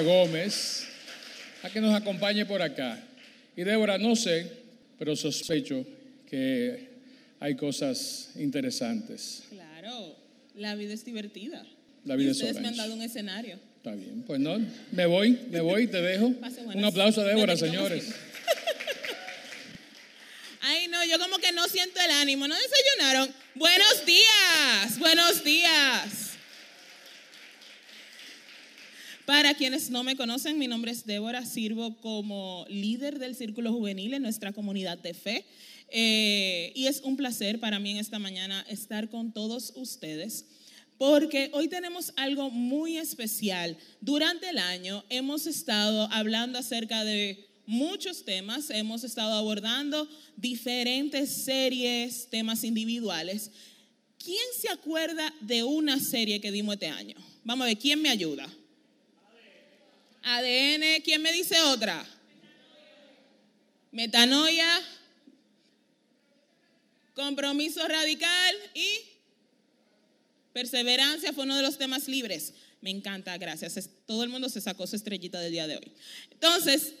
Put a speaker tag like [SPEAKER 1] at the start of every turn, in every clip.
[SPEAKER 1] Débora Gómez a que nos acompañe por acá. Y Débora, no sé, pero sospecho que hay cosas interesantes.
[SPEAKER 2] Claro, la vida es divertida.
[SPEAKER 1] La vida
[SPEAKER 2] y
[SPEAKER 1] es
[SPEAKER 2] ustedes me han dado un escenario.
[SPEAKER 1] Está bien, pues no, me voy, me voy, te dejo.
[SPEAKER 2] Pase.
[SPEAKER 1] Un aplauso a Débora, señores.
[SPEAKER 2] Ay, no, yo como que no siento el ánimo. ¿No desayunaron? Buenos días, buenos días. Para quienes no me conocen, mi nombre es Débora, sirvo como líder del Círculo Juvenil en nuestra comunidad de fe. Eh, y es un placer para mí en esta mañana estar con todos ustedes porque hoy tenemos algo muy especial. Durante el año hemos estado hablando acerca de muchos temas, hemos estado abordando diferentes series, temas individuales. ¿Quién se acuerda de una serie que dimos este año? Vamos a ver, ¿quién me ayuda? ADN, ¿quién me dice otra? Metanoia, compromiso radical y perseverancia fue uno de los temas libres. Me encanta, gracias. Todo el mundo se sacó su estrellita del día de hoy. Entonces,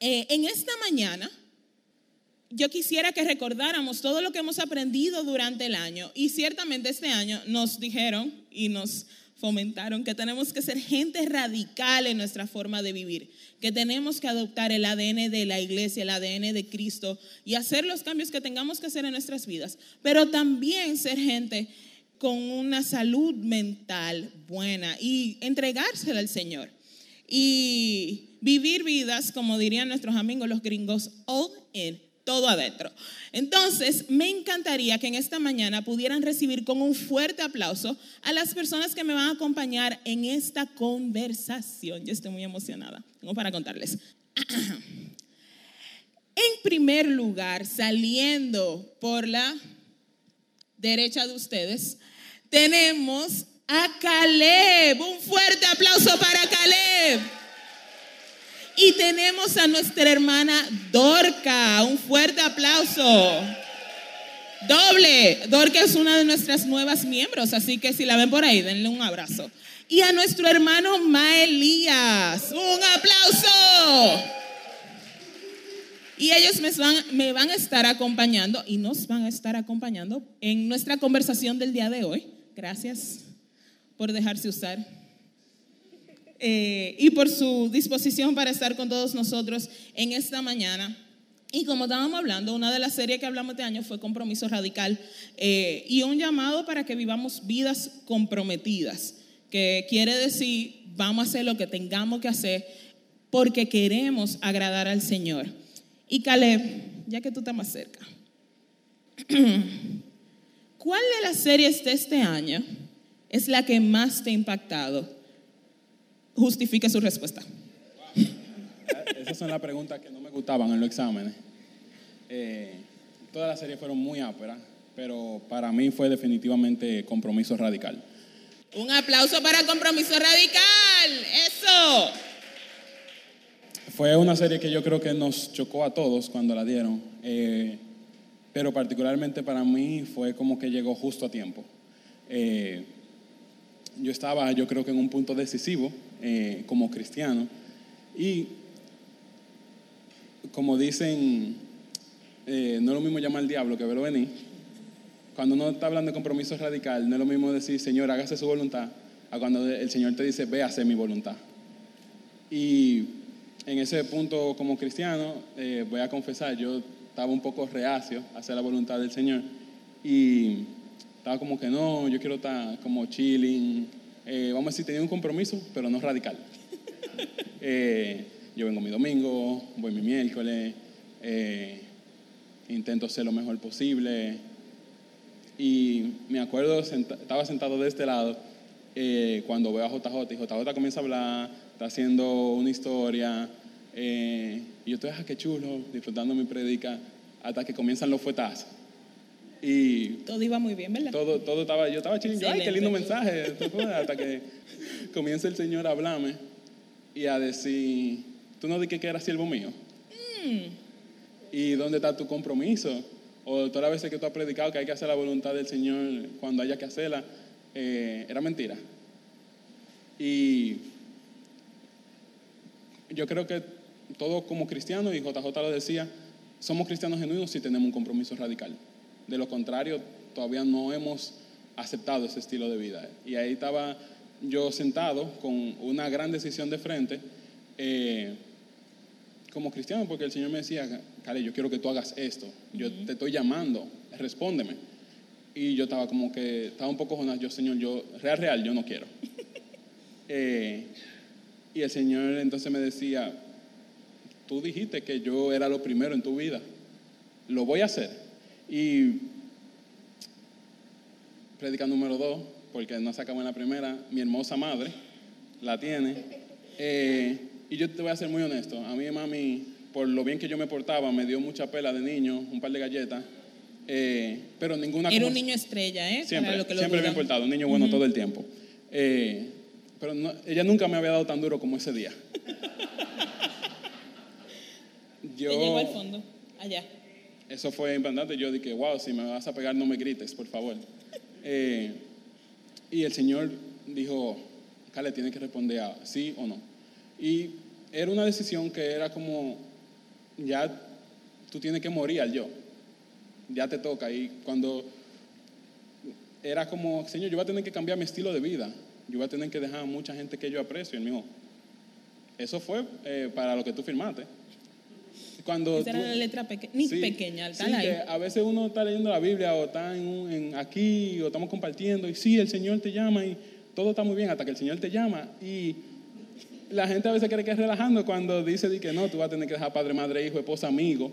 [SPEAKER 2] eh, en esta mañana, yo quisiera que recordáramos todo lo que hemos aprendido durante el año. Y ciertamente este año nos dijeron y nos fomentaron que tenemos que ser gente radical en nuestra forma de vivir, que tenemos que adoptar el ADN de la iglesia, el ADN de Cristo y hacer los cambios que tengamos que hacer en nuestras vidas, pero también ser gente con una salud mental buena y entregársela al Señor. Y vivir vidas, como dirían nuestros amigos los gringos, all in, todo adentro. Entonces, me encantaría que en esta mañana pudieran recibir con un fuerte aplauso a las personas que me van a acompañar en esta conversación. Yo estoy muy emocionada. Tengo para contarles. En primer lugar, saliendo por la derecha de ustedes, tenemos a Caleb. Un fuerte aplauso para Caleb. Y tenemos a nuestra hermana Dorca. Un fuerte aplauso. Doble. Dorca es una de nuestras nuevas miembros, así que si la ven por ahí, denle un abrazo. Y a nuestro hermano Maelías. Un aplauso. Y ellos me van, me van a estar acompañando y nos van a estar acompañando en nuestra conversación del día de hoy. Gracias por dejarse usar. Eh, y por su disposición para estar con todos nosotros en esta mañana. Y como estábamos hablando, una de las series que hablamos este año fue Compromiso Radical eh, y un llamado para que vivamos vidas comprometidas, que quiere decir, vamos a hacer lo que tengamos que hacer porque queremos agradar al Señor. Y Caleb, ya que tú estás más cerca, ¿cuál de las series de este año es la que más te ha impactado? Justifique su respuesta.
[SPEAKER 3] Esas son las preguntas que no me gustaban en los exámenes. Eh, todas las series fueron muy áperas, pero para mí fue definitivamente compromiso radical.
[SPEAKER 2] Un aplauso para Compromiso Radical. Eso.
[SPEAKER 3] Fue una serie que yo creo que nos chocó a todos cuando la dieron, eh, pero particularmente para mí fue como que llegó justo a tiempo. Eh, yo estaba, yo creo que en un punto decisivo eh, como cristiano y como dicen, eh, no es lo mismo llamar al diablo que verlo venir. Cuando uno está hablando de compromiso radical, no es lo mismo decir, Señor, hágase su voluntad, a cuando el Señor te dice, ve a hacer mi voluntad. Y en ese punto como cristiano, eh, voy a confesar, yo estaba un poco reacio a hacer la voluntad del Señor y estaba como que no, yo quiero estar como chilling, eh, vamos a decir, tenía un compromiso, pero no radical. Eh, yo vengo mi domingo, voy mi miércoles, eh, intento ser lo mejor posible. Y me acuerdo, senta- estaba sentado de este lado eh, cuando veo a JJ y JJ comienza a hablar, está haciendo una historia. eh, y yo estoy, ah, qué chulo, disfrutando mi predica, hasta que comienzan los fuetazos. Y
[SPEAKER 2] Todo iba muy bien, ¿verdad?
[SPEAKER 3] todo, todo estaba, yo estaba chilling, ay, qué lindo mensaje, hasta que comienza el Señor a hablarme y a decir, tú no dijiste que eras siervo mío. ¿Y dónde está tu compromiso? O todas las veces que tú has predicado que hay que hacer la voluntad del Señor cuando haya que hacerla, eh, era mentira. Y yo creo que todos como cristianos, y JJ lo decía, somos cristianos genuinos si tenemos un compromiso radical. De lo contrario, todavía no hemos aceptado ese estilo de vida. Y ahí estaba yo sentado con una gran decisión de frente eh, como cristiano, porque el Señor me decía, Cale, yo quiero que tú hagas esto, yo te estoy llamando, respóndeme. Y yo estaba como que, estaba un poco jonado, yo, Señor, yo, real, real, yo no quiero. Eh, y el Señor entonces me decía, tú dijiste que yo era lo primero en tu vida, lo voy a hacer. Y predica número dos, porque no sacamos en la primera, mi hermosa madre la tiene. Eh, y yo te voy a ser muy honesto, a mí mami, por lo bien que yo me portaba, me dio mucha pela de niño, un par de galletas, eh, pero ninguna...
[SPEAKER 2] Era un niño estrella, ¿eh?
[SPEAKER 3] Siempre,
[SPEAKER 2] lo que lo
[SPEAKER 3] siempre bien portado, un niño bueno todo el tiempo. Eh, pero no- ella nunca me había dado tan duro como ese día.
[SPEAKER 2] Te llegó al fondo, allá.
[SPEAKER 3] Eso fue impactante. Yo dije, wow, si me vas a pegar, no me grites, por favor. Eh, y el Señor dijo, Cale, tiene que responder a sí o no. Y era una decisión que era como, ya tú tienes que morir al yo. Ya te toca. Y cuando era como, Señor, yo voy a tener que cambiar mi estilo de vida. Yo voy a tener que dejar a mucha gente que yo aprecio. Y me dijo, eso fue eh, para lo que tú firmaste. Cuando
[SPEAKER 2] Esa era
[SPEAKER 3] tú-
[SPEAKER 2] la letra peque- ni
[SPEAKER 3] Sí,
[SPEAKER 2] pequeña,
[SPEAKER 3] sí,
[SPEAKER 2] ahí.
[SPEAKER 3] que a veces uno está leyendo la Biblia o está en, un- en aquí o estamos compartiendo y sí, el Señor te llama y todo está muy bien hasta que el Señor te llama y la gente a veces cree que es relajando cuando dice di que no, tú vas a tener que dejar padre, madre, hijo, esposa, amigo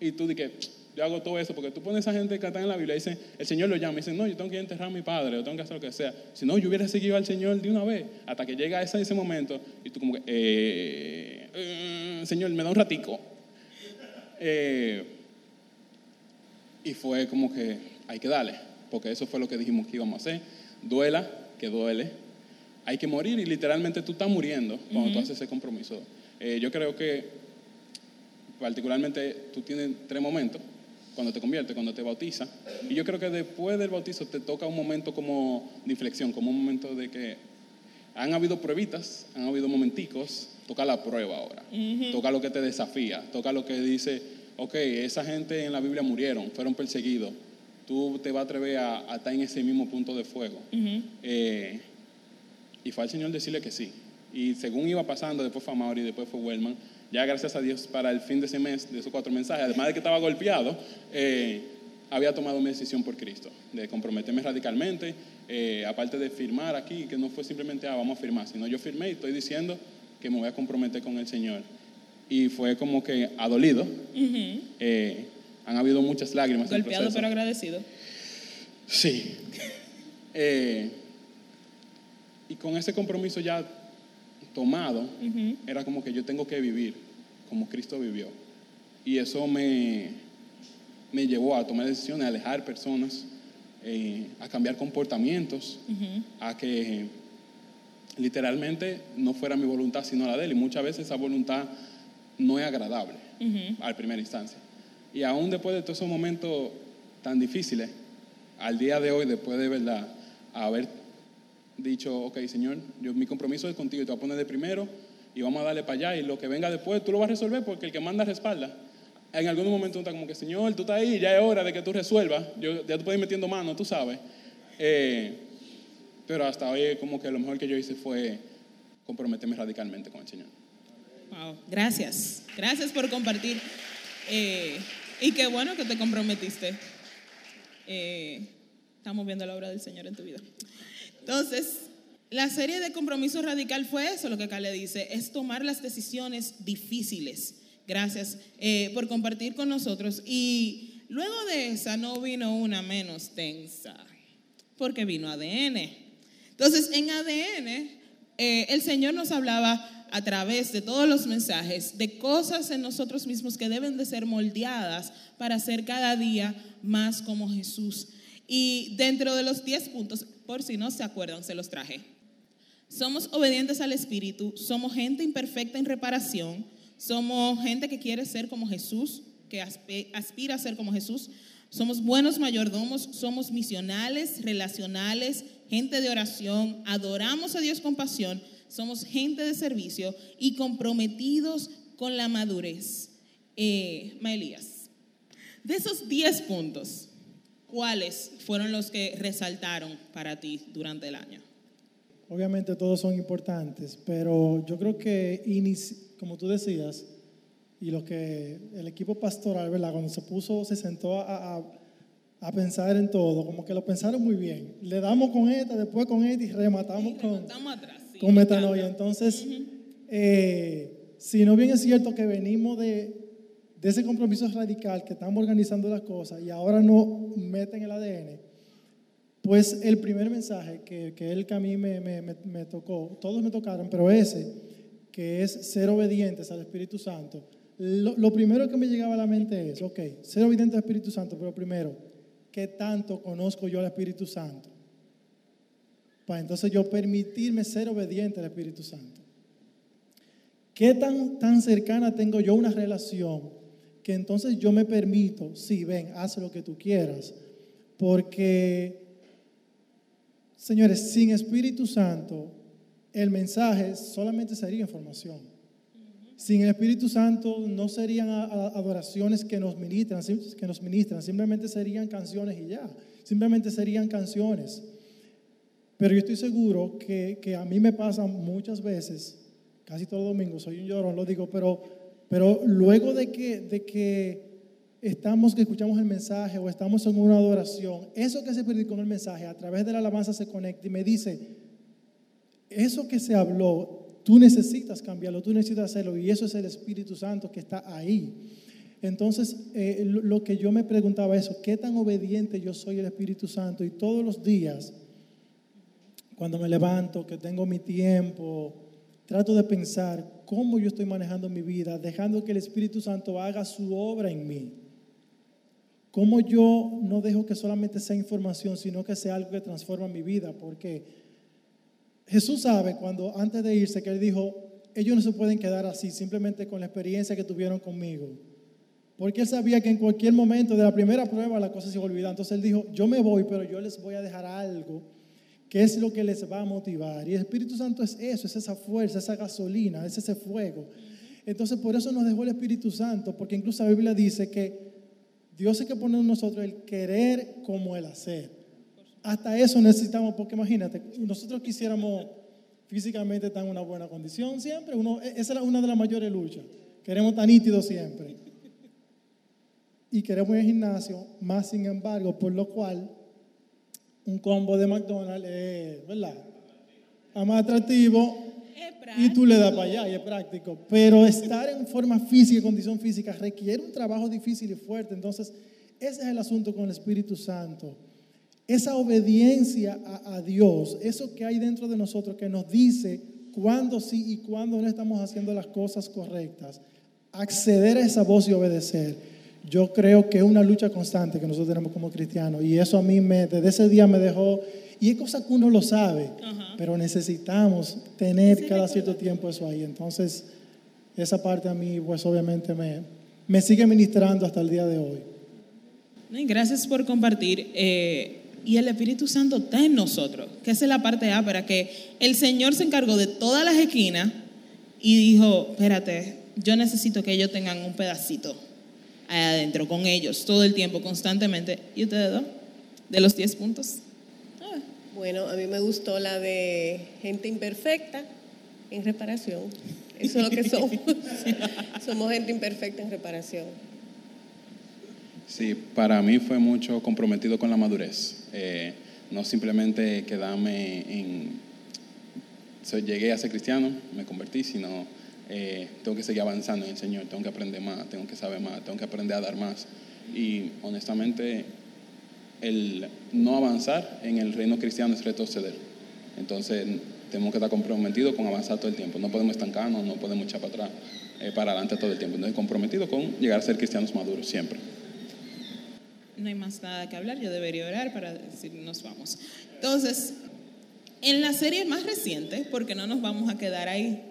[SPEAKER 3] y tú di que yo hago todo eso porque tú pones a esa gente que está en la Biblia y dice, el Señor lo llama y dice, no, yo tengo que enterrar a mi padre o tengo que hacer lo que sea. Si no, yo hubiera seguido al Señor de una vez hasta que llega ese, ese momento y tú como que, eh, eh, Señor, me da un ratico. Eh, y fue como que hay que darle, porque eso fue lo que dijimos que íbamos a hacer. Duela, que duele. Hay que morir y literalmente tú estás muriendo cuando tú haces ese compromiso. Yo creo que particularmente tú tienes tres momentos, cuando te conviertes, cuando te bautizas. Y yo creo que después del bautizo te toca un momento como de inflexión, como un momento de que han habido pruebitas, han habido momenticos, toca la prueba ahora. Toca lo que te desafía, toca lo que dice, ok, esa gente en la Biblia murieron, fueron perseguidos. Tú te vas a atrever a, a estar en ese mismo punto de fuego. Eh, y fue al Señor decirle que sí. Y según iba pasando, después fue Mauri, después fue Wellman. Ya gracias a Dios para el fin de ese mes, de esos cuatro mensajes, además de que estaba golpeado, eh, había tomado mi decisión por Cristo, de comprometerme radicalmente, eh, aparte de firmar aquí, que no fue simplemente, ah, vamos a firmar, sino yo firmé y estoy diciendo que me voy a comprometer con el Señor. Y fue como que adolido. Eh, han habido muchas lágrimas
[SPEAKER 2] Golpeado pero agradecido.
[SPEAKER 3] Sí. Eh, y con ese compromiso ya tomado, era como que yo tengo que vivir como Cristo vivió. Y eso me, me llevó a tomar decisiones, a alejar personas, eh, a cambiar comportamientos, a que literalmente no fuera mi voluntad sino la de él. Y muchas veces esa voluntad no es agradable a primera instancia. Y aún después de todos esos momentos tan difíciles, al día de hoy, después de verdad haber dicho, ok, Señor, yo, mi compromiso es contigo te voy a poner de primero y vamos a darle para allá y lo que venga después tú lo vas a resolver porque el que manda respalda. En algún momento uno está como que, Señor, tú estás ahí, ya es hora de que tú resuelvas, yo, ya tú puedes ir metiendo mano, tú sabes. Eh, pero hasta hoy como que lo mejor que yo hice fue comprometerme radicalmente con el Señor.
[SPEAKER 2] Wow, gracias. Gracias por compartir. Eh, y qué bueno que te comprometiste. Eh, estamos viendo la obra del Señor en tu vida. Entonces, la serie de compromiso radical fue eso, lo que acá le dice, es tomar las decisiones difíciles. Gracias eh, por compartir con nosotros. Y luego de esa no vino una menos tensa, porque vino ADN. Entonces, en ADN, eh, el Señor nos hablaba a través de todos los mensajes de cosas en nosotros mismos que deben de ser moldeadas para ser cada día más como Jesús. Y dentro de los 10 puntos, por si no se acuerdan, se los traje. Somos obedientes al Espíritu, somos gente imperfecta en reparación, somos gente que quiere ser como Jesús, que aspira a ser como Jesús, somos buenos mayordomos, somos misionales, relacionales, gente de oración, adoramos a Dios con pasión, somos gente de servicio y comprometidos con la madurez. Eh, Maelías, de esos 10 puntos, ¿cuáles fueron los que resaltaron para ti durante el año?
[SPEAKER 4] Obviamente todos son importantes, pero yo creo que, como tú decías, y lo que el equipo pastoral, ¿verdad? Cuando se puso, se sentó a, a, pensar en todo, como que lo pensaron muy bien. Le damos con esta, después con esta y rematamos con, con metanoia. Entonces, eh, si no bien es cierto que venimos de, de ese compromiso radical que estamos organizando las cosas y ahora no meten el ADN, pues el primer mensaje que, que él que a mí me, me, tocó, todos me tocaron, pero ese, que es ser obedientes al Espíritu Santo, lo, lo, primero que me llegaba a la mente es, ok, ser obediente al Espíritu Santo, pero primero, ¿qué tanto conozco yo al Espíritu Santo? Para entonces yo permitirme ser obediente al Espíritu Santo. ¿Qué tan, tan cercana tengo yo una relación que entonces yo me permito, sí, ven, haz lo que tú quieras? Porque Señores, sin Espíritu Santo, el mensaje solamente sería información. Sin el Espíritu Santo no serían adoraciones que nos ministran, que nos ministran, simplemente serían canciones y ya, simplemente serían canciones. Pero yo estoy seguro que, que a mí me pasa muchas veces, casi todo domingo, soy un llorón, lo digo, pero, pero luego de que, de que estamos que escuchamos el mensaje o estamos en una adoración, eso que se predicó en el mensaje a través de la alabanza se conecta y me dice, eso que se habló, tú necesitas cambiarlo, tú necesitas hacerlo y eso es el Espíritu Santo que está ahí. Entonces, eh, lo que yo me preguntaba eso, ¿qué tan obediente yo soy al Espíritu Santo? Y todos los días, cuando me levanto, que tengo mi tiempo, trato de pensar cómo yo estoy manejando mi vida, dejando que el Espíritu Santo haga su obra en mí. ¿Cómo yo no dejo que solamente sea información, sino que sea algo que transforma mi vida? Porque Jesús sabe cuando antes de irse que él dijo, ellos no se pueden quedar así simplemente con la experiencia que tuvieron conmigo. Porque él sabía que en cualquier momento de la primera prueba la cosa se iba a olvidar. Entonces él dijo, yo me voy, pero yo les voy a dejar algo que es lo que les va a motivar. Y el Espíritu Santo es eso, es esa fuerza, esa gasolina, es ese fuego. Entonces por eso nos dejó el Espíritu Santo, porque incluso la Biblia dice que Dios es que pone en nosotros el querer como el hacer. Hasta eso necesitamos, porque imagínate, nosotros quisiéramos físicamente estar en una buena condición siempre, e, esa es una de las mayores luchas. Queremos estar nítidos siempre. Y queremos ir al gimnasio, más sin embargo, por lo cual un combo de McDonald's es, ¿verdad? más atractivo y tú le das para allá y es práctico. Pero estar en forma física, condición física, requiere un trabajo difícil y fuerte. Entonces, ese es el asunto con el Espíritu Santo. Esa obediencia a, a Dios, eso que hay dentro de nosotros que nos dice cuándo sí y cuándo no estamos haciendo las cosas correctas. Acceder a esa voz y obedecer. Yo creo que es una lucha constante que nosotros tenemos como cristianos. Y eso a mí me, desde ese día me dejó y es cosa que uno lo sabe, pero necesitamos tener cada cierto tiempo eso ahí. Entonces, esa parte a mí, pues obviamente me, me sigue ministrando hasta el día de hoy.
[SPEAKER 2] Gracias por compartir. Eh, y el Espíritu Santo está en nosotros, que esa es la parte A, para que el Señor se encargó de todas las esquinas y dijo, espérate, yo necesito que ellos tengan un pedacito adentro con ellos todo el tiempo, constantemente. ¿Y ustedes dos? De los 10 puntos.
[SPEAKER 5] Bueno, a mí me gustó la de gente imperfecta en reparación. Eso es lo que somos. somos gente imperfecta en reparación.
[SPEAKER 3] Sí, para mí fue mucho comprometido con la madurez. Eh, no simplemente quedarme en... llegué a ser cristiano, me convertí, sino eh, tengo que seguir avanzando en el Señor, tengo que aprender más, tengo que saber más, tengo que aprender a dar más. Y honestamente el no avanzar en el reino cristiano es retroceder. Entonces, tenemos que estar comprometidos con avanzar todo el tiempo. No podemos estancarnos, no podemos echar para atrás, eh, para adelante todo el tiempo. Entonces, comprometidos con llegar a ser cristianos maduros siempre.
[SPEAKER 2] No hay más nada que hablar, yo debería orar para decir nos vamos. Entonces, en la serie más reciente, porque no nos vamos a quedar ahí,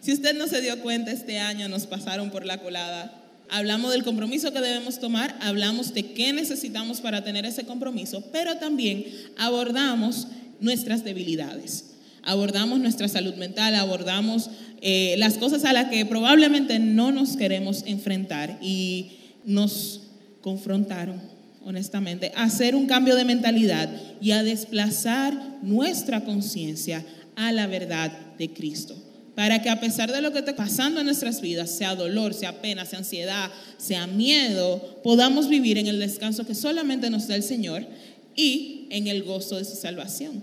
[SPEAKER 2] si usted no se dio cuenta, este año nos pasaron por la colada Hablamos del compromiso que debemos tomar, hablamos de qué necesitamos para tener ese compromiso, pero también abordamos nuestras debilidades. abordamos nuestra salud mental, abordamos eh, las cosas a las que probablemente no nos queremos enfrentar y nos confrontaron, honestamente, a hacer un cambio de mentalidad y a desplazar nuestra conciencia a la verdad de Cristo. Para que a pesar de lo que esté pasando en nuestras vidas, sea dolor, sea pena, sea ansiedad, sea miedo, podamos vivir en el descanso que solamente nos da el Señor y en el gozo de su salvación.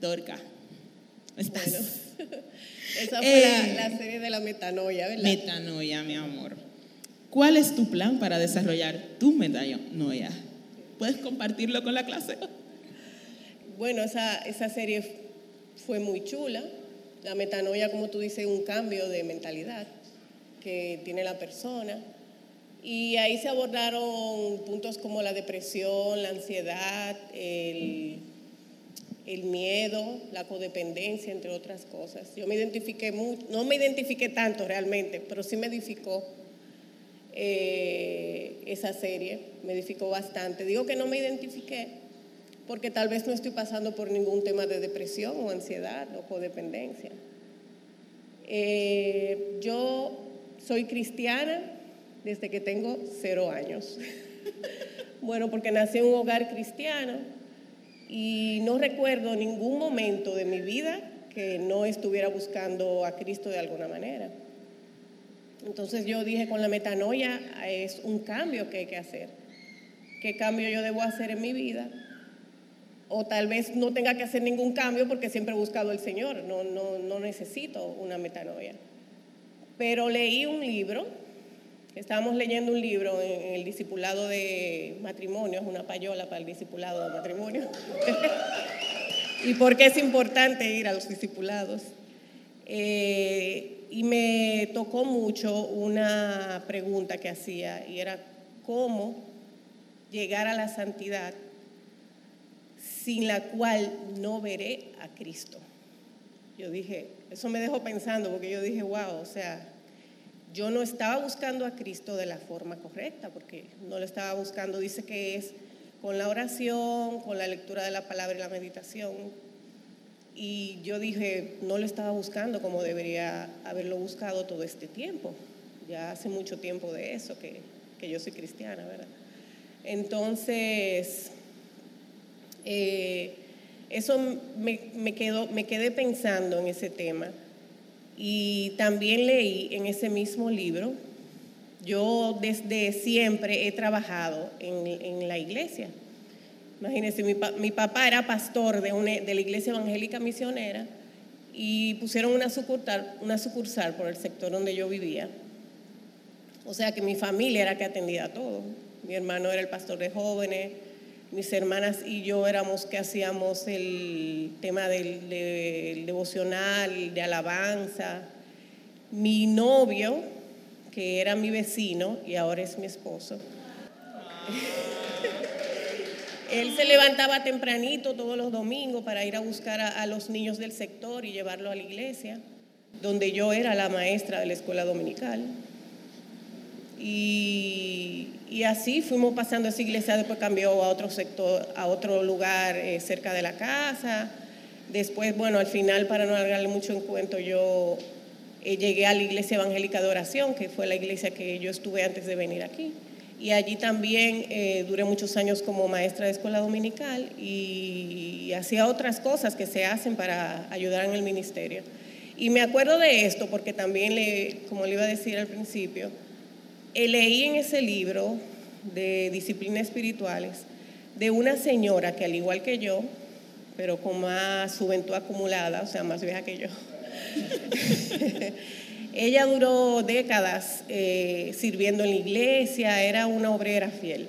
[SPEAKER 2] Dorca, ¿estás?
[SPEAKER 5] Bueno, esa fue
[SPEAKER 2] Eh,
[SPEAKER 5] la, la serie de la metanoia, ¿verdad?
[SPEAKER 2] Metanoia, mi amor. ¿Cuál es tu plan para desarrollar tu metanoia? ¿Puedes compartirlo con la clase?
[SPEAKER 5] Bueno, esa, esa serie fue muy chula. La metanoia, como tú dices, un cambio de mentalidad que tiene la persona. Y ahí se abordaron puntos como la depresión, la ansiedad, el, el miedo, la codependencia, entre otras cosas. Yo me identifiqué mucho, no me identifiqué tanto realmente, pero sí me edificó eh, esa serie, me edificó bastante. Digo que no me identifiqué porque tal vez no estoy pasando por ningún tema de depresión o ansiedad o codependencia. Eh, yo soy cristiana desde que tengo cero años. bueno, porque nací en un hogar cristiano y no recuerdo ningún momento de mi vida que no estuviera buscando a Cristo de alguna manera. Entonces yo dije, con la metanoia es un cambio que hay que hacer. ¿Qué cambio yo debo hacer en mi vida? O tal vez no tenga que hacer ningún cambio porque siempre he buscado al Señor, no, no, no necesito una metanoia. Pero leí un libro, estábamos leyendo un libro en, el discipulado de matrimonio, es una payola para el discipulado de matrimonio. y por qué es importante ir a los discipulados. Eh, y me tocó mucho una pregunta que hacía y era cómo llegar a la santidad sin la cual no veré a Cristo. Yo dije, eso me dejó pensando porque yo dije, wow, o sea, yo no estaba buscando a Cristo de la forma correcta porque no lo estaba buscando, dice que es con la oración, con la lectura de la palabra y la meditación. Y yo dije, no lo estaba buscando como debería haberlo buscado todo este tiempo. Ya hace mucho tiempo de eso que, que yo soy cristiana, ¿verdad? Entonces, eh, eso me, quedé pensando en ese tema. Y también leí en ese mismo libro, yo desde siempre he trabajado en, la iglesia. Imagínense, mi, mi, papá era pastor de, una, de la iglesia evangélica misionera y pusieron una sucursal, una sucursal por el sector donde yo vivía. O sea que mi familia era que atendía a todo. Mi hermano era el pastor de jóvenes, mis hermanas y yo éramos que hacíamos el tema del, del devocional, de alabanza. Mi novio, que era mi vecino y ahora es mi esposo, él se levantaba tempranito todos los domingos para ir a buscar a, a, los niños del sector y llevarlo a la iglesia, donde yo era la maestra de la escuela dominical. Y, así fuimos pasando esa iglesia, después cambió a otro sector, a otro lugar eh, cerca de la casa. Después, bueno, al final, para no alargarle mucho en cuento, yo eh, llegué a la iglesia evangélica de oración, que fue la iglesia que yo estuve antes de venir aquí. Y allí también eh, duré muchos años como maestra de escuela dominical y, y hacía otras cosas que se hacen para ayudar en el ministerio. Y me acuerdo de esto porque también, le, como le iba a decir al principio, leí en ese libro de disciplinas espirituales de una señora que al igual que yo, pero con más juventud acumulada, o sea, más vieja que yo, ella duró décadas eh, sirviendo en la iglesia, era una obrera fiel.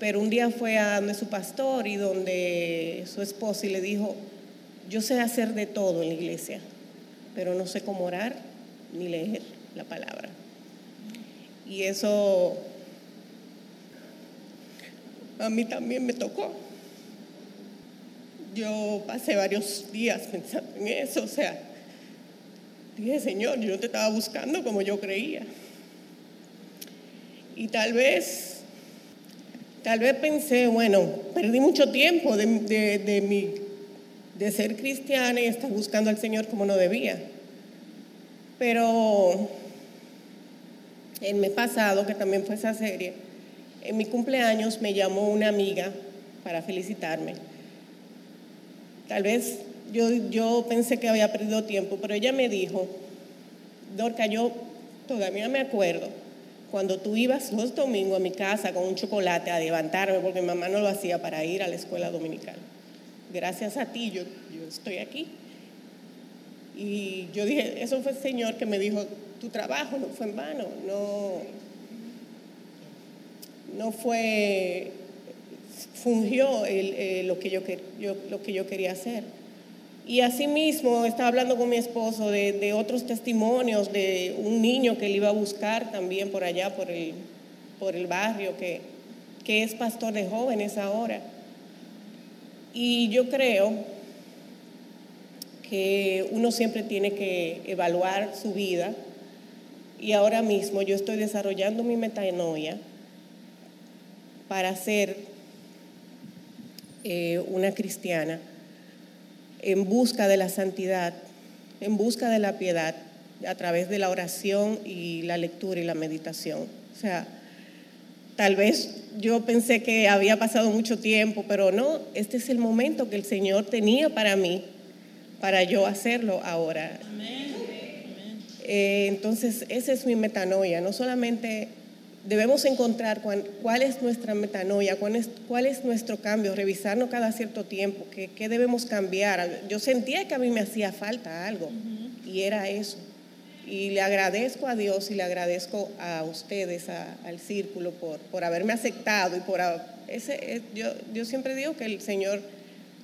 [SPEAKER 5] Pero un día fue a donde su pastor y donde su esposa y le dijo, yo sé hacer de todo en la iglesia, pero no sé cómo orar ni leer la palabra. Y eso a mí también me tocó. Yo pasé varios días pensando en eso, o sea, dije, Señor, yo no te estaba buscando como yo creía. Y tal vez, tal vez pensé, bueno, perdí mucho tiempo de, de, mi, de ser cristiana y estar buscando al Señor como no debía. Pero el mes pasado, que también fue esa serie, en mi cumpleaños me llamó una amiga para felicitarme. Tal vez yo, yo pensé que había perdido tiempo, pero ella me dijo, Dorca, yo todavía me acuerdo cuando tú ibas los domingos a mi casa con un chocolate a levantarme, porque mi mamá no lo hacía para ir a la escuela dominical. Gracias a ti yo, yo estoy aquí. Y yo dije, eso fue el Señor que me dijo, tu trabajo no fue en vano, no, no fue, fungió eh, lo, que yo, quería hacer. Y asimismo estaba hablando con mi esposo de, otros testimonios de un niño que le iba a buscar también por allá, por el, por el barrio, que, que es pastor de jóvenes ahora. Y yo creo que uno siempre tiene que evaluar su vida y ahora mismo yo estoy desarrollando mi metanoia para ser eh, una cristiana en busca de la santidad, en busca de la piedad, a través de la oración y la lectura y la meditación. O sea, tal vez yo pensé que había pasado mucho tiempo, pero no, este es el momento que el Señor tenía para mí, para yo hacerlo ahora. Eh, entonces, esa es mi metanoia, no solamente debemos encontrar cuál, es nuestra metanoia, cuál es, cuál es, nuestro cambio, revisarnos cada cierto tiempo, qué, qué, debemos cambiar. Yo sentía que a mí me hacía falta algo y era eso. Y le agradezco a Dios y le agradezco a ustedes, al círculo, por, por haberme aceptado y por... Ese, eh, yo, yo siempre digo que el Señor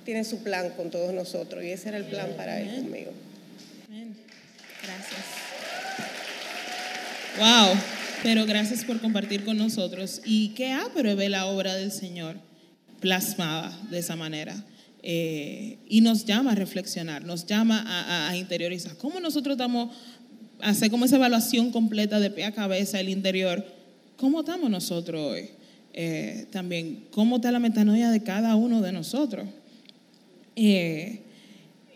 [SPEAKER 5] tiene su plan con todos nosotros y ese era el plan para Él conmigo.
[SPEAKER 2] Gracias. Wow pero gracias por compartir con nosotros. Y qué ápero ve la obra del Señor plasmada de esa manera. Eh, y nos llama a reflexionar, nos llama a, interiorizar. ¿Cómo nosotros estamos, hacer como esa evaluación completa de pie a cabeza, el interior? ¿Cómo estamos nosotros hoy? Eh, también, ¿cómo está la metanoia de cada uno de nosotros? Eh,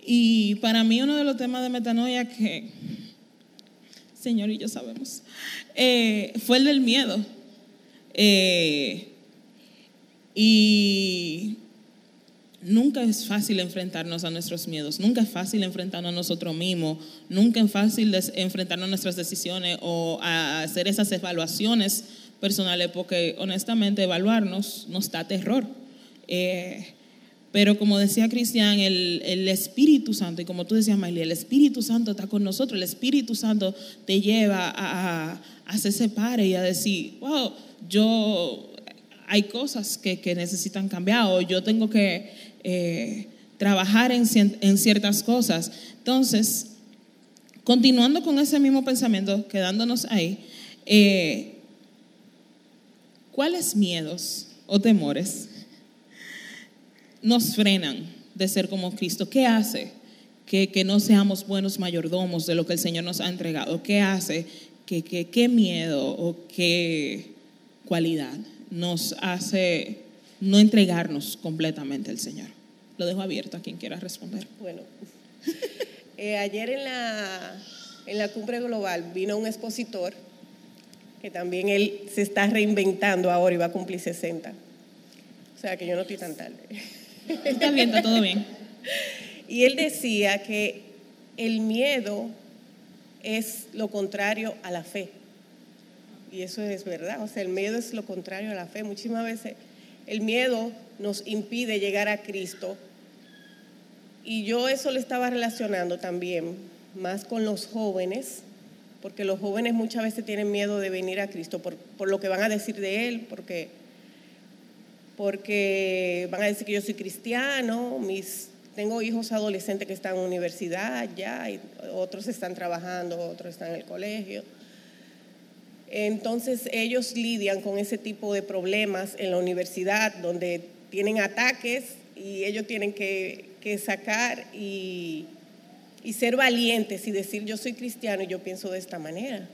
[SPEAKER 2] y para mí uno de los temas de metanoia que Señor y yo sabemos, eh, fue el del miedo. Eh, y nunca es fácil enfrentarnos a nuestros miedos, nunca es fácil enfrentarnos a nosotros mismos, nunca es fácil enfrentarnos a nuestras decisiones o a hacer esas evaluaciones personales, porque honestamente evaluarnos nos da terror. Eh, pero como decía Cristian, el, el, Espíritu Santo, y como tú decías, Miley, el Espíritu Santo está con nosotros, el Espíritu Santo te lleva a, a, hacerse pare y a decir, wow, yo, hay cosas que, que necesitan cambiar o yo tengo que eh, trabajar en, en ciertas cosas. Entonces, continuando con ese mismo pensamiento, quedándonos ahí, eh, ¿cuáles miedos o temores nos frenan de ser como Cristo? ¿Qué hace que, que, no seamos buenos mayordomos de lo que el Señor nos ha entregado? ¿Qué hace que, qué miedo o qué cualidad nos hace no entregarnos completamente al Señor? Lo dejo abierto a quien quiera responder.
[SPEAKER 5] Bueno, eh, ayer en la, en la cumbre global vino un expositor que también él se está reinventando ahora y va a cumplir 60. O sea que yo no estoy tan tarde.
[SPEAKER 2] Está bien, está todo bien.
[SPEAKER 5] Y él decía que el miedo es lo contrario a la fe. Y eso es verdad. O sea, el miedo es lo contrario a la fe. Muchísimas veces el miedo nos impide llegar a Cristo. Y yo eso lo estaba relacionando también más con los jóvenes, porque los jóvenes muchas veces tienen miedo de venir a Cristo por, por lo que van a decir de Él, porque porque van a decir que yo soy cristiano, mis, tengo hijos adolescentes que están en universidad ya, otros están trabajando, otros están en el colegio. Entonces ellos lidian con ese tipo de problemas en la universidad, donde tienen ataques y ellos tienen que, que sacar y, y ser valientes y decir yo soy cristiano y yo pienso de esta manera.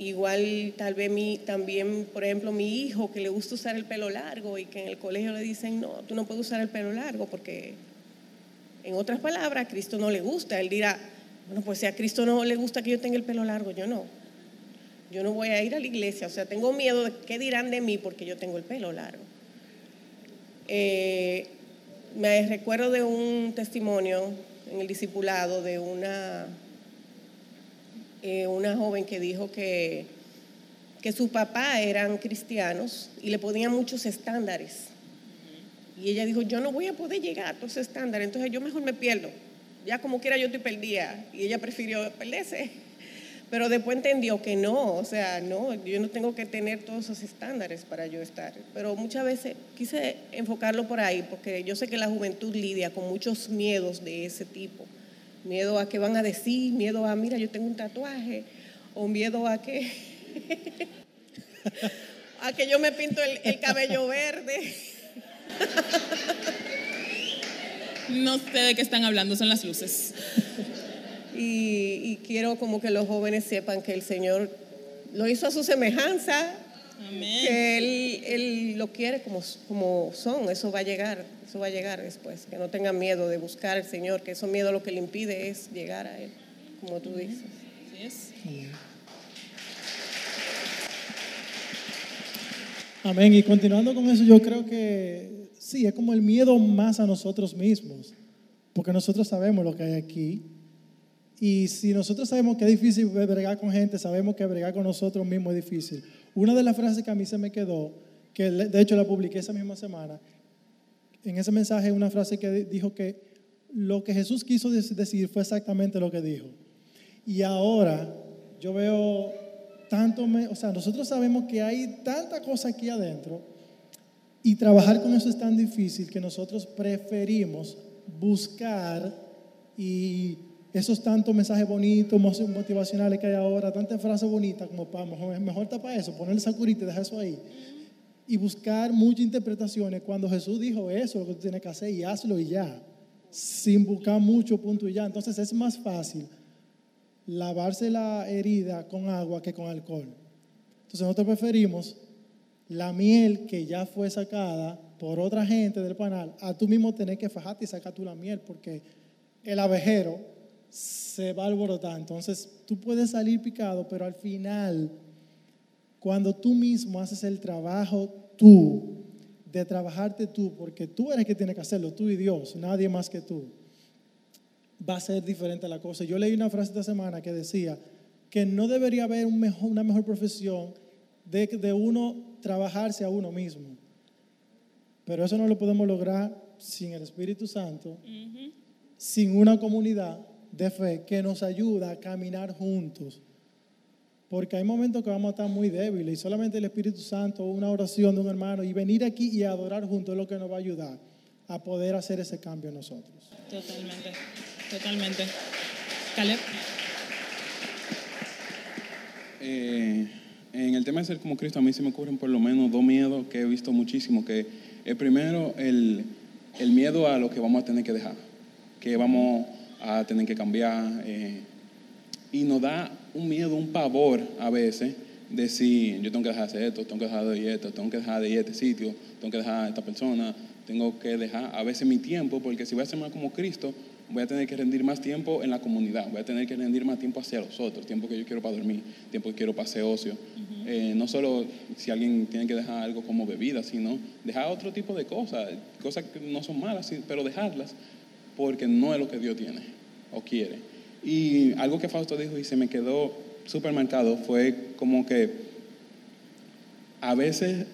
[SPEAKER 5] Igual tal vez mi, también, por ejemplo, mi hijo que le gusta usar el pelo largo y que en el colegio le dicen, no, tú no puedes usar el pelo largo porque En otras palabras, a Cristo no le gusta. Él dirá, bueno, pues si a Cristo no le gusta que yo tenga el pelo largo, yo no. Yo no voy a ir a la iglesia, o sea, tengo miedo de qué dirán de mí porque yo tengo el pelo largo. Eh, me recuerdo de un testimonio en el discipulado de una, eh, una joven que dijo que, que su papá eran cristianos y le ponían muchos estándares. Y ella dijo, yo no voy a poder llegar a todos esos estándares, entonces yo mejor me pierdo. Ya como quiera yo estoy perdida. Y ella prefirió perderse. Pero después entendió que no, o sea, no, yo no tengo que tener todos esos estándares para yo estar. Pero muchas veces quise enfocarlo por ahí, porque yo sé que la juventud lidia con muchos miedos de ese tipo. Miedo a que van a decir, miedo a, mira, yo tengo un tatuaje, o miedo a que, a que yo me pinto el, el cabello verde.
[SPEAKER 2] No sé de qué están hablando, son las luces.
[SPEAKER 5] Y, y quiero como que los jóvenes sepan que el Señor lo hizo a su semejanza,
[SPEAKER 2] Amén.
[SPEAKER 5] que él, él lo quiere como, como son, eso va a llegar, eso va a llegar después, que no tengan miedo de buscar al Señor, que eso miedo lo que le impide es llegar a Él, como tú dices.
[SPEAKER 2] Así es.
[SPEAKER 4] Amén. Y continuando con eso, yo creo que sí, es como el miedo más a nosotros mismos, porque nosotros sabemos lo que hay aquí. Y si nosotros sabemos que es difícil bregar con gente, sabemos que bregar con nosotros mismos es difícil. Una de las frases que a mí se me quedó, que de hecho la publiqué esa misma semana, en ese mensaje una frase que di- dijo que lo que Jesús quiso dec- decir fue exactamente lo que dijo. Y ahora yo veo tanto, me- o sea, nosotros sabemos que hay tanta cosa aquí adentro y trabajar con eso es tan difícil que nosotros preferimos buscar y esos tantos mensajes bonitos, mo- motivacionales que hay ahora, tantas frases bonitas como para mejor, mejor tapa eso, ponerle esa curita y dejar eso ahí. Y buscar muchas interpretaciones cuando Jesús dijo eso, lo que tú tienes que hacer y hazlo y ya, sin buscar mucho punto y ya. Entonces es más fácil lavarse la herida con agua que con alcohol. Entonces nosotros preferimos la miel que ya fue sacada por otra gente del panal, a tú mismo tener que fajarte y sacar tú la miel, porque el abejero se va a alborotar. Entonces tú puedes salir picado, pero al final, cuando tú mismo haces el trabajo tú, de trabajarte tú, porque tú eres el que tiene que hacerlo, tú y Dios, nadie más que tú va a ser diferente la cosa. Yo leí una frase esta semana que decía que no debería haber un mejor- una mejor profesión de, de uno trabajarse a uno mismo. Pero eso no lo podemos lograr sin el Espíritu Santo, sin una comunidad de fe que nos ayuda a caminar juntos. Porque hay momentos que vamos a estar muy débiles y solamente el Espíritu Santo, una oración de un hermano y venir aquí y adorar juntos es lo que nos va a ayudar a poder hacer ese cambio en nosotros.
[SPEAKER 2] Totalmente, totalmente. Caleb.
[SPEAKER 3] Eh, en el tema de ser como Cristo, a mí se me ocurren por lo menos dos miedos que he visto muchísimo. Que el primero, el, el miedo a lo que vamos a tener que dejar, que vamos a tener que cambiar. eh, y nos da un miedo, un pavor a veces, de decir, yo tengo que dejar de hacer esto, tengo que dejar de ir esto, tengo que dejar de ir a este sitio, tengo que dejar a esta persona, tengo que dejar a veces mi tiempo, porque si voy a ser más como Cristo, voy a tener que rendir más tiempo en la comunidad, voy a tener que rendir más tiempo hacia los otros, tiempo que yo quiero para dormir, tiempo que quiero para hacer ocio. Eh, no solo si alguien tiene que dejar algo como bebida, sino dejar otro tipo de cosas, cosas que no son malas, pero dejarlas porque no es lo que Dios tiene o quiere. Y algo que Fausto dijo y se me quedó súper marcado fue como que a veces,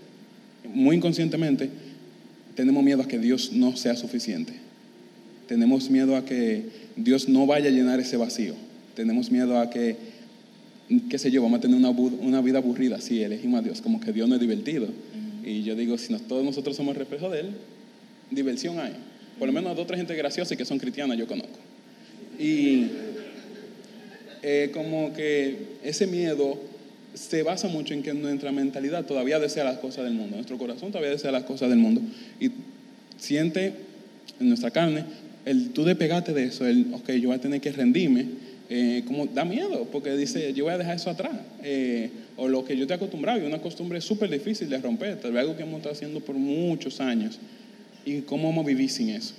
[SPEAKER 3] muy inconscientemente, tenemos miedo a que Dios no sea suficiente. Tenemos miedo a que Dios no vaya a llenar ese vacío. Tenemos miedo a que, qué sé yo, vamos a tener una, vida aburrida si elegimos a Dios, como que Dios no es divertido. Y yo digo, si nos- todos nosotros somos reflejo de Él, diversión hay. Por lo menos dos o tres gente graciosa y que son cristianas yo conozco. Y eh, como que ese miedo se basa mucho en que nuestra mentalidad todavía desea las cosas del mundo, nuestro corazón todavía desea las cosas del mundo. Y siente en nuestra carne el tú despegarte de eso, el, ok, yo voy a tener que rendirme, eh, como da miedo, porque dice, yo voy a dejar eso atrás. Eh, o lo que yo estoy acostumbrado, y una costumbre súper difícil de romper, tal vez algo que hemos estado haciendo por muchos años. ¿Y cómo vamos a vivir sin eso?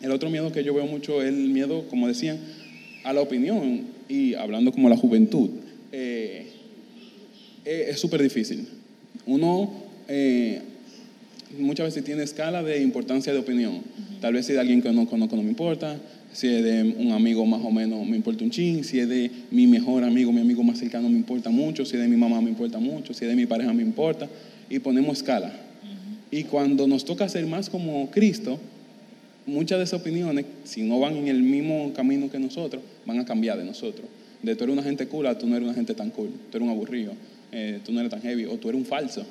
[SPEAKER 3] El otro miedo que yo veo mucho es el miedo, como decían, a la opinión y hablando como la juventud. Eh, eh, es súper difícil. Uno eh, muchas veces tiene escala de importancia de opinión. Tal vez si de alguien que no conozco no me importa, si es de un amigo más o menos me importa un chin, si es de mi mejor amigo, mi amigo más cercano me importa mucho, si es de mi mamá me importa mucho, si es de mi pareja me importa, y ponemos escala. Y cuando nos toca ser más como Cristo, muchas de esas opiniones, si no van en el mismo camino que nosotros, van a cambiar de nosotros. De tú eres una gente cool a tú no eres una gente tan cool, tú eres un aburrido, eh, tú no eres tan heavy, o tú eres un falso.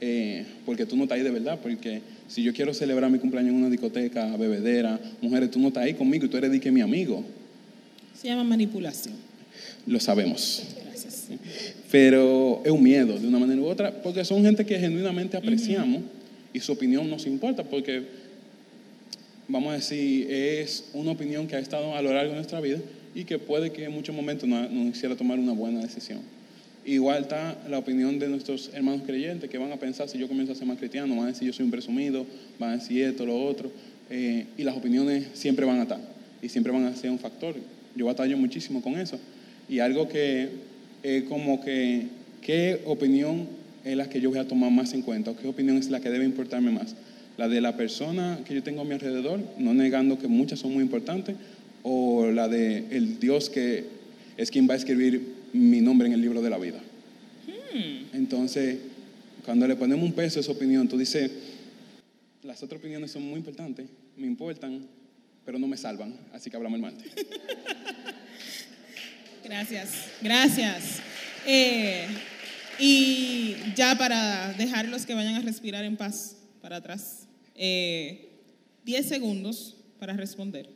[SPEAKER 3] Eh, porque tú no estás ahí de verdad, porque si yo quiero celebrar mi cumpleaños en una discoteca, bebedera, mujeres, tú no estás ahí conmigo y tú eres de que mi amigo.
[SPEAKER 2] Se llama manipulación.
[SPEAKER 3] Lo sabemos. Pero es un miedo de una manera u otra, porque son gente que genuinamente apreciamos y su opinión nos importa, porque, vamos a decir, es una opinión que ha estado a lo largo de nuestra vida y que puede que en muchos momentos nos, nos hiciera tomar una buena decisión. Igual está la opinión de nuestros hermanos creyentes que van a pensar si yo comienzo a ser más cristiano, van a decir yo soy un presumido, van a decir esto, lo otro, eh, y las opiniones siempre van a estar y siempre van a ser un factor. Yo batallo muchísimo con eso y algo que es como que, ¿qué opinión es la que yo voy a tomar más en cuenta o qué opinión es la que debe importarme más? La de la persona que yo tengo a mi alrededor, no negando que muchas son muy importantes, o la de el Dios que es quien va a escribir mi nombre en el libro de la vida. Entonces, cuando le ponemos un peso a esa opinión, tú dices, las otras opiniones son muy importantes, me importan, pero no me salvan, así que hablamos el martes.
[SPEAKER 2] Gracias, gracias. Eh, y ya para dejarlos que vayan a respirar en paz para atrás, eh, 10 segundos para responder.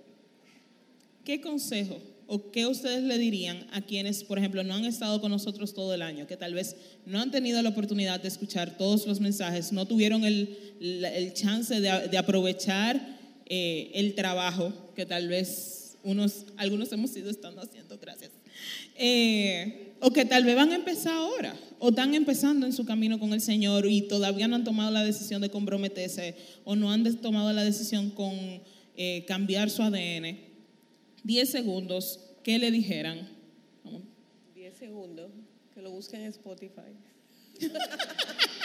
[SPEAKER 2] ¿Qué consejo o qué ustedes le dirían a quienes, por ejemplo, no han estado con nosotros todo el año, que tal vez no han tenido la oportunidad de escuchar todos los mensajes, no tuvieron el, el chance de, de aprovechar eh, el trabajo que tal vez unos, algunos hemos ido estando haciendo, gracias. Eh, o que tal vez van a empezar ahora, o están empezando en su camino con el Señor y todavía no han tomado la decisión de comprometerse, o no han tomado la decisión con eh, cambiar su ADN. 10 segundos, ¿qué le dijeran?
[SPEAKER 5] 10 segundos, que lo busquen en Spotify.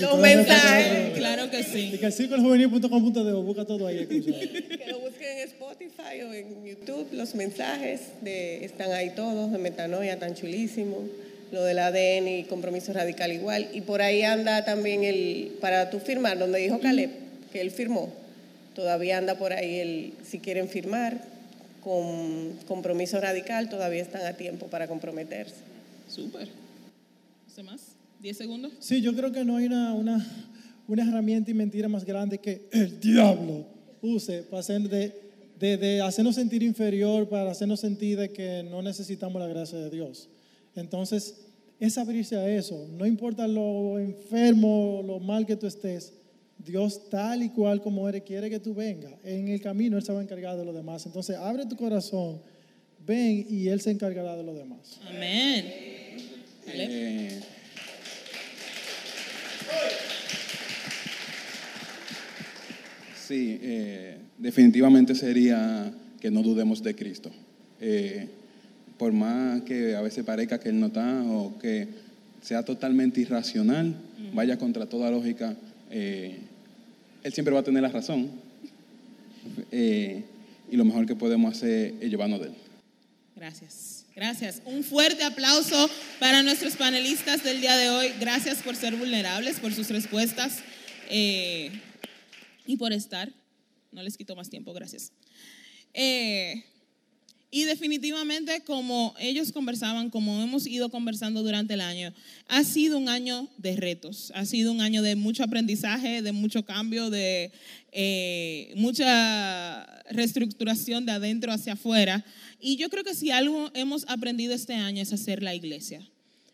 [SPEAKER 5] Los mensajes.
[SPEAKER 2] Claro que
[SPEAKER 4] Y
[SPEAKER 2] sí.
[SPEAKER 4] que el círculojuvenil.com.de, busca todo ahí. escucha.
[SPEAKER 5] Que lo busquen en Spotify o en YouTube, los mensajes de, están ahí todos, de metanoia tan chulísimo, lo del ADN y compromiso radical igual. Y por ahí anda también el, para tú firmar, donde dijo Caleb, que él firmó, todavía anda por ahí el, si quieren firmar con compromiso radical, todavía están a tiempo para comprometerse.
[SPEAKER 2] Súper. ¿Hace más? ¿10 segundos?
[SPEAKER 4] Sí, yo creo que no hay una, una, una herramienta y mentira más grande que el diablo use para hacer de, de, de hacernos sentir inferior, para hacernos sentir de que no necesitamos la gracia de Dios. Entonces, es abrirse a eso. No importa lo enfermo, lo mal que tú estés, Dios tal y cual como eres quiere que tú vengas. En el camino Él se va a encargar de lo demás. Entonces, abre tu corazón, ven y Él se encargará de lo demás.
[SPEAKER 2] Amén.
[SPEAKER 3] Eh, sí, eh, definitivamente sería que no dudemos de Cristo. Eh, por más que a veces parezca que Él no está o que sea totalmente irracional, vaya contra toda lógica, eh, Él siempre va a tener la razón. Y lo mejor que podemos hacer es llevarnos de Él.
[SPEAKER 2] Gracias, gracias. Un fuerte aplauso para nuestros panelistas del día de hoy. Gracias por ser vulnerables, por sus respuestas eh, y por estar. No les quito más tiempo, gracias. Eh, y definitivamente, como ellos conversaban, como hemos ido conversando durante el año, ha sido un año de retos, ha sido un año de mucho aprendizaje, de mucho cambio, de eh, mucha reestructuración de adentro hacia afuera. Y yo creo que si algo hemos aprendido este año es hacer la iglesia.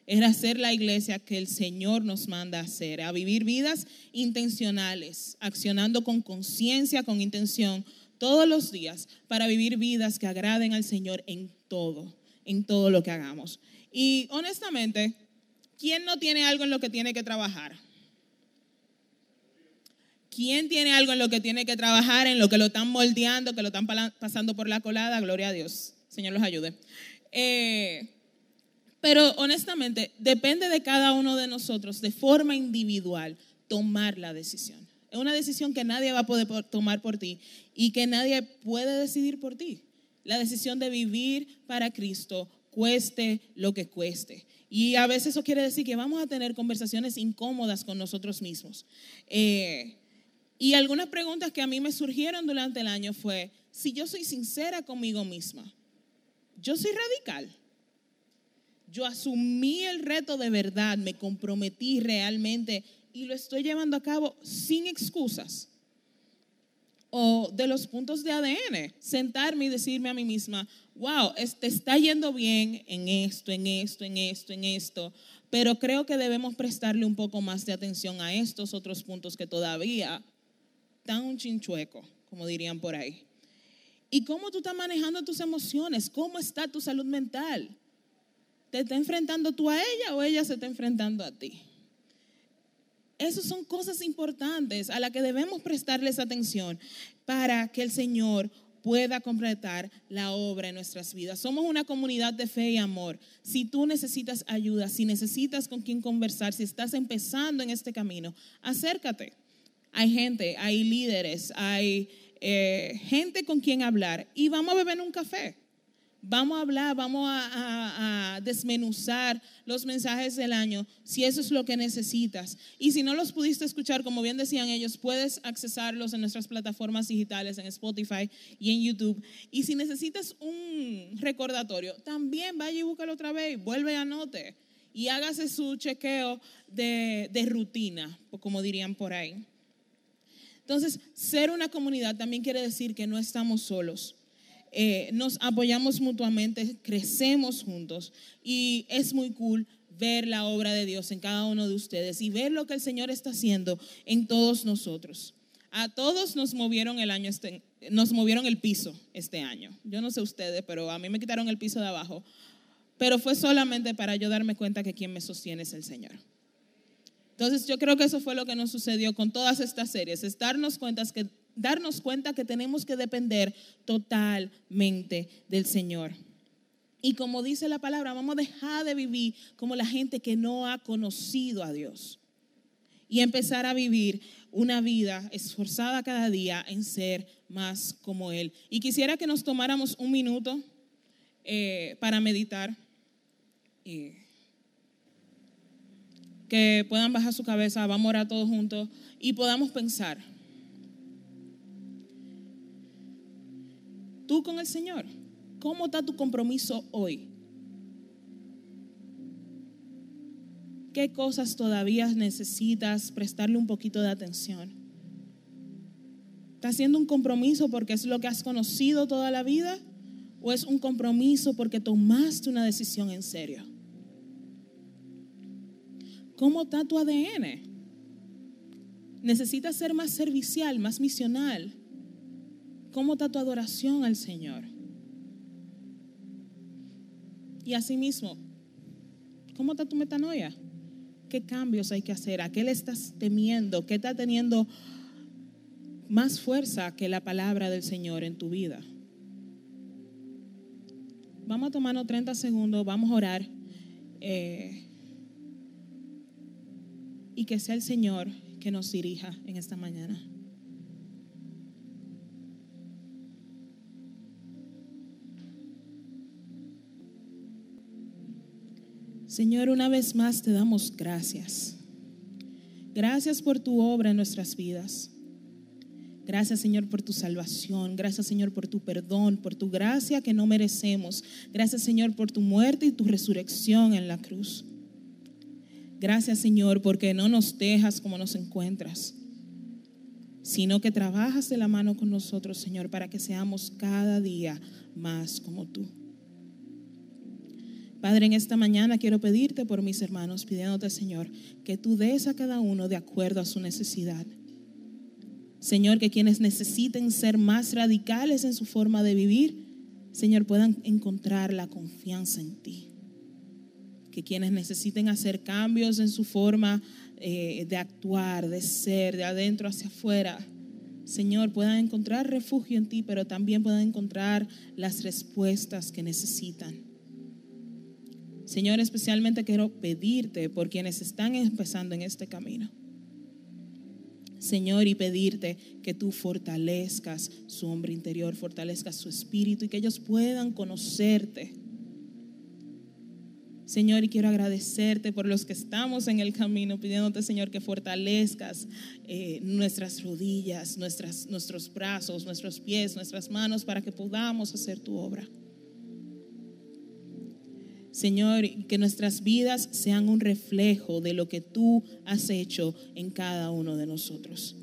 [SPEAKER 2] Es hacer la iglesia que el Señor nos manda a hacer, a vivir vidas intencionales, accionando con conciencia, con intención, todos los días para vivir vidas que agraden al Señor en todo, en todo lo que hagamos. Y honestamente, ¿quién no tiene algo en lo que tiene que trabajar? ¿Quién tiene algo en lo que tiene que trabajar, en lo que lo están moldeando, que lo están pasando por la colada? Gloria a Dios. Señor los ayude. Eh, pero honestamente, depende de cada uno de nosotros, de forma individual, tomar la decisión. Es una decisión que nadie va a poder tomar por ti y que nadie puede decidir por ti. La decisión de vivir para Cristo, cueste lo que cueste. Y a veces eso quiere decir que vamos a tener conversaciones incómodas con nosotros mismos. Eh, y algunas preguntas que a mí me surgieron durante el año fue, si yo soy sincera conmigo misma, yo soy radical. Yo asumí el reto de verdad, me comprometí realmente y lo estoy llevando a cabo sin excusas. O de los puntos de ADN, sentarme y decirme a mí misma, wow, te está yendo bien en esto, en esto, en esto, en esto, pero creo que debemos prestarle un poco más de atención a estos otros puntos que todavía están un chinchueco, como dirían por ahí. ¿Y cómo tú estás manejando tus emociones? ¿Cómo está tu salud mental? ¿Te está enfrentando tú a ella o ella se está enfrentando a ti? Esas son cosas importantes a las que debemos prestarles atención para que el Señor pueda completar la obra en nuestras vidas. Somos una comunidad de fe y amor. Si tú necesitas ayuda, si necesitas con quien conversar, si estás empezando en este camino, acércate. Hay gente, hay líderes, hay eh, gente con quien hablar y vamos a beber un café. Vamos a hablar, vamos a, desmenuzar los mensajes del año, si eso es lo que necesitas. Y si no los pudiste escuchar, como bien decían ellos, puedes accesarlos en nuestras plataformas digitales, en Spotify y en YouTube. Y si necesitas un recordatorio, también vaya y búscalo otra vez, vuelve y anote. Y hágase su chequeo de, de rutina, como dirían por ahí. Entonces, ser una comunidad también quiere decir que no estamos solos eh, nos apoyamos mutuamente, crecemos juntos y es muy cool ver la obra de Dios en cada uno de ustedes y ver lo que el Señor está haciendo en todos nosotros. A todos nos movieron el año este, nos movieron el piso este año. Yo no sé ustedes, pero a mí me quitaron el piso de abajo. Pero fue solamente para yo darme cuenta que quien me sostiene es el Señor. Entonces yo creo que eso fue lo que nos sucedió con todas estas series, es darnos cuenta que darnos cuenta que tenemos que depender totalmente del Señor. Y como dice la palabra, vamos a dejar de vivir como la gente que no ha conocido a Dios y empezar a vivir una vida esforzada cada día en ser más como Él. Y quisiera que nos tomáramos un minuto eh, para meditar. Y que puedan bajar su cabeza, vamos a orar todos juntos y podamos pensar. tú con el Señor? ¿Cómo está tu compromiso hoy? ¿Qué cosas todavía necesitas prestarle un poquito de atención? ¿Estás haciendo un compromiso porque es lo que has conocido toda la vida? ¿O es un compromiso porque tomaste una decisión en serio? ¿Cómo está tu ADN? ¿Necesitas ser más servicial, más misional? ¿Cómo está tu adoración al Señor? Y asimismo, ¿cómo está tu metanoia? ¿Qué cambios hay que hacer? ¿A qué le estás temiendo? ¿Qué está teniendo más fuerza que la palabra del Señor en tu vida? Vamos a tomarnos 30 segundos, vamos a orar. Eh, y que sea el Señor que nos dirija en esta mañana. Señor, una vez más te damos gracias. Gracias por tu obra en nuestras vidas. Gracias Señor por tu salvación. Gracias Señor por tu perdón, por tu gracia que no merecemos. Gracias Señor por tu muerte y tu resurrección en la cruz. Gracias Señor porque no nos dejas como nos encuentras, sino que trabajas de la mano con nosotros Señor para que seamos cada día más como tú. Padre, en esta mañana quiero pedirte por mis hermanos, pidiéndote, Señor, que tú des a cada uno de acuerdo a su necesidad. Señor, que quienes necesiten ser más radicales en su forma de vivir, Señor, puedan encontrar la confianza en ti. Que quienes necesiten hacer cambios en su forma eh, de actuar, de ser, de adentro hacia afuera, Señor, puedan encontrar refugio en ti, pero también puedan encontrar las respuestas que necesitan. Señor, especialmente quiero pedirte por quienes están empezando en este camino. Señor, y pedirte que tú fortalezcas su hombre interior, fortalezcas su espíritu y que ellos puedan conocerte Señor, y quiero agradecerte por los que estamos en el camino, pidiéndote, Señor, que fortalezcas eh, nuestras rodillas, nuestras, nuestros brazos, nuestros pies, nuestras manos, para que podamos hacer tu obra. Señor, que nuestras vidas sean un reflejo de lo que tú has hecho en cada uno de nosotros.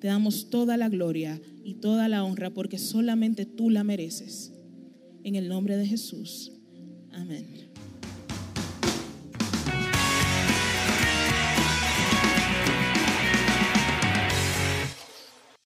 [SPEAKER 2] Te damos toda la gloria y toda la honra porque solamente tú la mereces. En el nombre de Jesús. Amén.